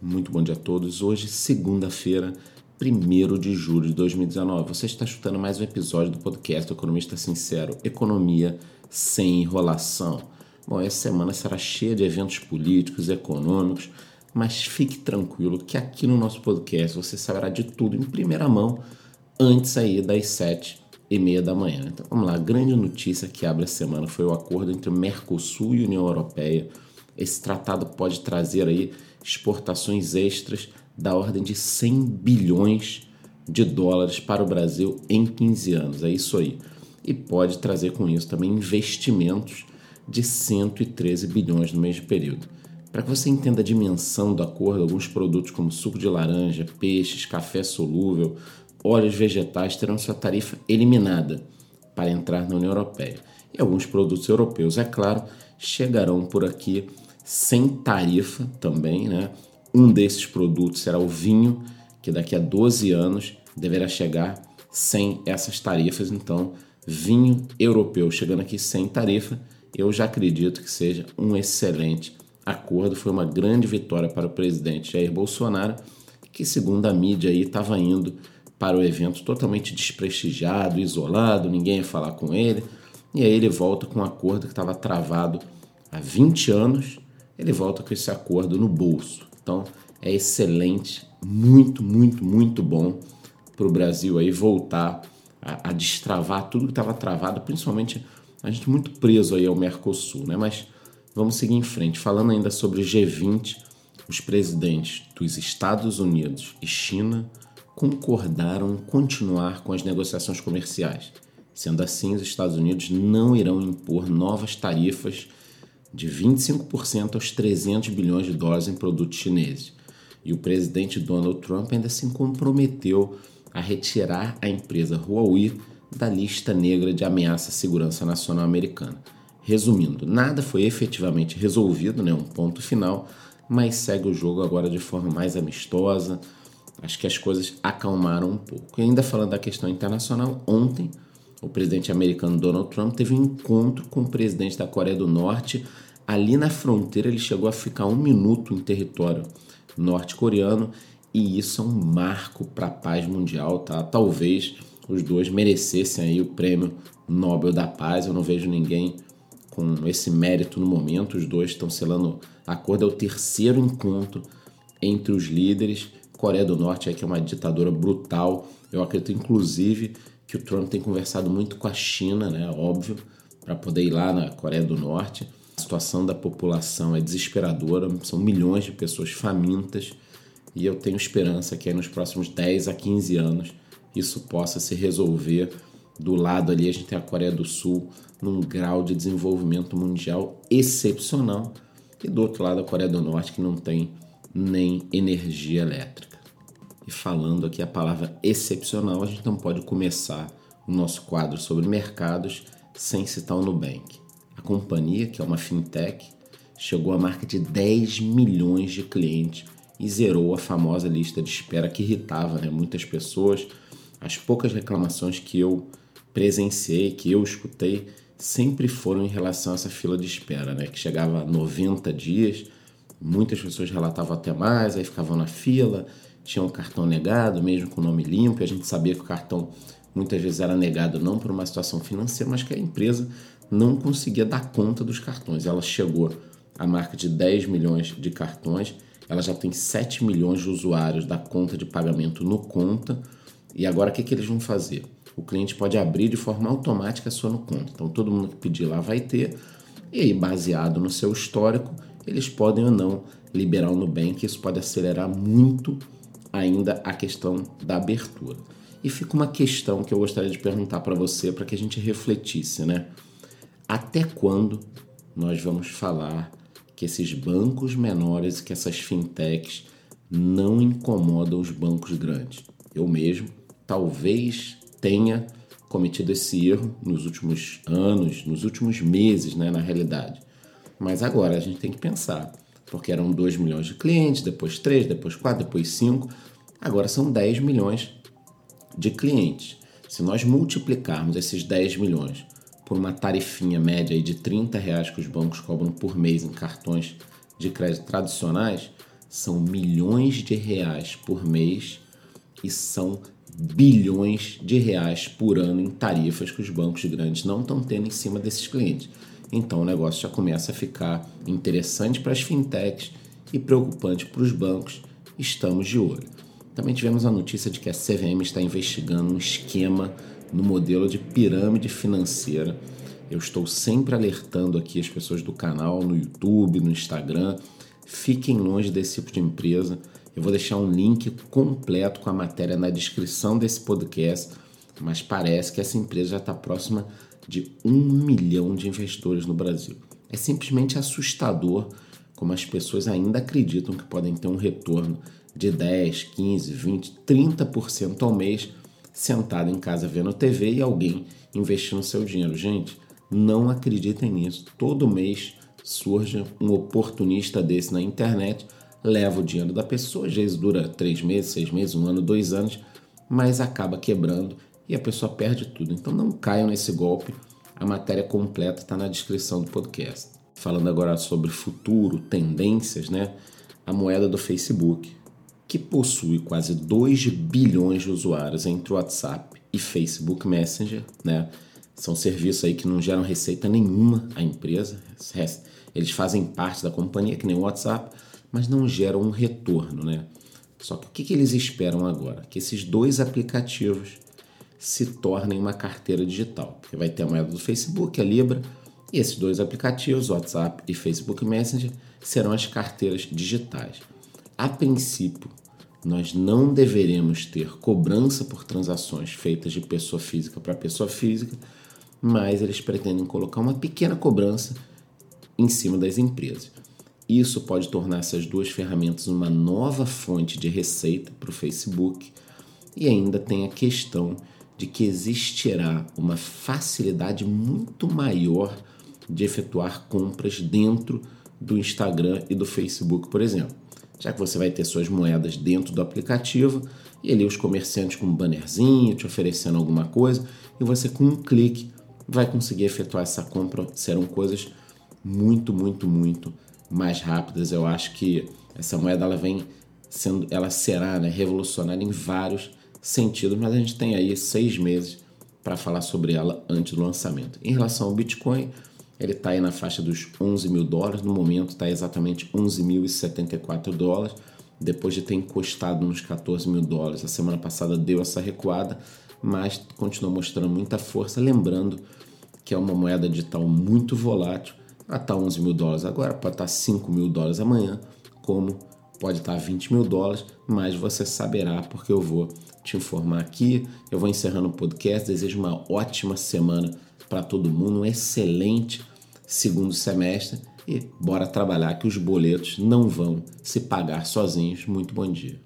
Muito bom dia a todos. Hoje, segunda-feira, 1 de julho de 2019. Você está escutando mais um episódio do podcast Economista Sincero, Economia sem enrolação. Bom, essa semana será cheia de eventos políticos e econômicos, mas fique tranquilo que aqui no nosso podcast você saberá de tudo em primeira mão antes aí das sete e meia da manhã. Então vamos lá, a grande notícia que abre a semana foi o acordo entre o Mercosul e a União Europeia. Esse tratado pode trazer aí exportações extras da ordem de 100 bilhões de dólares para o Brasil em 15 anos. É isso aí. E pode trazer com isso também investimentos de 113 bilhões no mesmo período. Para que você entenda a dimensão do acordo, alguns produtos como suco de laranja, peixes, café solúvel, óleos vegetais terão sua tarifa eliminada para entrar na União Europeia. E alguns produtos europeus, é claro, chegarão por aqui sem tarifa também, né? Um desses produtos será o vinho, que daqui a 12 anos deverá chegar sem essas tarifas. Então, vinho europeu chegando aqui sem tarifa, eu já acredito que seja um excelente acordo. Foi uma grande vitória para o presidente Jair Bolsonaro, que, segundo a mídia, estava indo para o evento totalmente desprestigiado, isolado, ninguém ia falar com ele. E aí ele volta com um acordo que estava travado há 20 anos ele volta com esse acordo no bolso. Então é excelente, muito, muito, muito bom para o Brasil aí voltar a, a destravar tudo que estava travado, principalmente a gente muito preso aí ao Mercosul, né? Mas vamos seguir em frente. Falando ainda sobre G20, os presidentes dos Estados Unidos e China concordaram em continuar com as negociações comerciais. Sendo assim, os Estados Unidos não irão impor novas tarifas de 25% aos 300 bilhões de dólares em produtos chineses. E o presidente Donald Trump ainda se comprometeu a retirar a empresa Huawei da lista negra de ameaça à segurança nacional americana. Resumindo, nada foi efetivamente resolvido, né, um ponto final, mas segue o jogo agora de forma mais amistosa. Acho que as coisas acalmaram um pouco. E ainda falando da questão internacional, ontem o presidente americano Donald Trump teve um encontro com o presidente da Coreia do Norte. Ali na fronteira, ele chegou a ficar um minuto em território norte-coreano e isso é um marco para a paz mundial, tá? Talvez os dois merecessem aí o prêmio Nobel da Paz. Eu não vejo ninguém com esse mérito no momento. Os dois estão selando acordo. É o terceiro encontro entre os líderes. Coreia do Norte é que é uma ditadura brutal. Eu acredito, inclusive, que o Trump tem conversado muito com a China, né? Óbvio, para poder ir lá na Coreia do Norte. A situação da população é desesperadora, são milhões de pessoas famintas e eu tenho esperança que nos próximos 10 a 15 anos isso possa se resolver. Do lado ali a gente tem a Coreia do Sul num grau de desenvolvimento mundial excepcional e do outro lado a Coreia do Norte que não tem nem energia elétrica. E falando aqui a palavra excepcional, a gente não pode começar o nosso quadro sobre mercados sem citar o Nubank. A companhia, que é uma fintech, chegou à marca de 10 milhões de clientes e zerou a famosa lista de espera que irritava né, muitas pessoas. As poucas reclamações que eu presenciei, que eu escutei, sempre foram em relação a essa fila de espera, né, que chegava a 90 dias. Muitas pessoas relatavam até mais, aí ficavam na fila, tinha um cartão negado, mesmo com o nome limpo, e a gente sabia que o cartão muitas vezes era negado não por uma situação financeira, mas que a empresa não conseguia dar conta dos cartões. Ela chegou à marca de 10 milhões de cartões, ela já tem 7 milhões de usuários da conta de pagamento no conta, e agora o que, que eles vão fazer? O cliente pode abrir de forma automática a sua no conta. Então todo mundo que pedir lá vai ter, e aí baseado no seu histórico, eles podem ou não liberar o Nubank, isso pode acelerar muito ainda a questão da abertura. E fica uma questão que eu gostaria de perguntar para você, para que a gente refletisse, né? Até quando nós vamos falar que esses bancos menores, que essas fintechs não incomodam os bancos grandes? Eu mesmo talvez tenha cometido esse erro nos últimos anos, nos últimos meses, né, na realidade. Mas agora a gente tem que pensar porque eram 2 milhões de clientes, depois 3, depois 4, depois 5, agora são 10 milhões de clientes. Se nós multiplicarmos esses 10 milhões por uma tarifinha média de 30 reais que os bancos cobram por mês em cartões de crédito tradicionais, são milhões de reais por mês e são bilhões de reais por ano em tarifas que os bancos grandes não estão tendo em cima desses clientes. Então o negócio já começa a ficar interessante para as fintechs e preocupante para os bancos. Estamos de olho. Também tivemos a notícia de que a CVM está investigando um esquema no modelo de pirâmide financeira. Eu estou sempre alertando aqui as pessoas do canal, no YouTube, no Instagram. Fiquem longe desse tipo de empresa. Eu vou deixar um link completo com a matéria na descrição desse podcast, mas parece que essa empresa já está próxima de um milhão de investidores no Brasil. É simplesmente assustador como as pessoas ainda acreditam que podem ter um retorno de 10, 15, 20, 30% ao mês sentado em casa vendo TV e alguém investindo seu dinheiro. Gente, não acreditem nisso. Todo mês surge um oportunista desse na internet, leva o dinheiro da pessoa, às vezes dura três meses, seis meses, um ano, dois anos, mas acaba quebrando e a pessoa perde tudo. Então não caiam nesse golpe. A matéria completa está na descrição do podcast. Falando agora sobre futuro, tendências, né? A moeda do Facebook, que possui quase 2 bilhões de usuários entre WhatsApp e Facebook Messenger, né? São serviços aí que não geram receita nenhuma à empresa. Eles fazem parte da companhia, que nem o WhatsApp, mas não geram um retorno, né? Só que o que, que eles esperam agora? Que esses dois aplicativos se tornem uma carteira digital. Porque vai ter a moeda do Facebook, a Libra, e esses dois aplicativos, WhatsApp e Facebook Messenger, serão as carteiras digitais. A princípio, nós não deveremos ter cobrança por transações feitas de pessoa física para pessoa física, mas eles pretendem colocar uma pequena cobrança em cima das empresas. Isso pode tornar essas duas ferramentas uma nova fonte de receita para o Facebook e ainda tem a questão de que existirá uma facilidade muito maior de efetuar compras dentro do Instagram e do Facebook, por exemplo já que você vai ter suas moedas dentro do aplicativo e ali os comerciantes com um bannerzinho te oferecendo alguma coisa e você com um clique vai conseguir efetuar essa compra. Serão coisas muito, muito, muito mais rápidas. Eu acho que essa moeda ela vem sendo, ela será né, revolucionária em vários sentidos, mas a gente tem aí seis meses para falar sobre ela antes do lançamento. Em relação ao Bitcoin, ele está aí na faixa dos 11 mil dólares, no momento está exatamente 11.074 dólares, depois de ter encostado nos 14 mil dólares. A semana passada deu essa recuada, mas continuou mostrando muita força, lembrando que é uma moeda digital muito volátil. Ela está 11 mil dólares agora, pode estar tá 5 mil dólares amanhã, como pode estar tá 20 mil dólares, mas você saberá porque eu vou te informar aqui. Eu vou encerrando o podcast. Desejo uma ótima semana para todo mundo, um excelente segundo semestre e bora trabalhar que os boletos não vão se pagar sozinhos. Muito bom dia.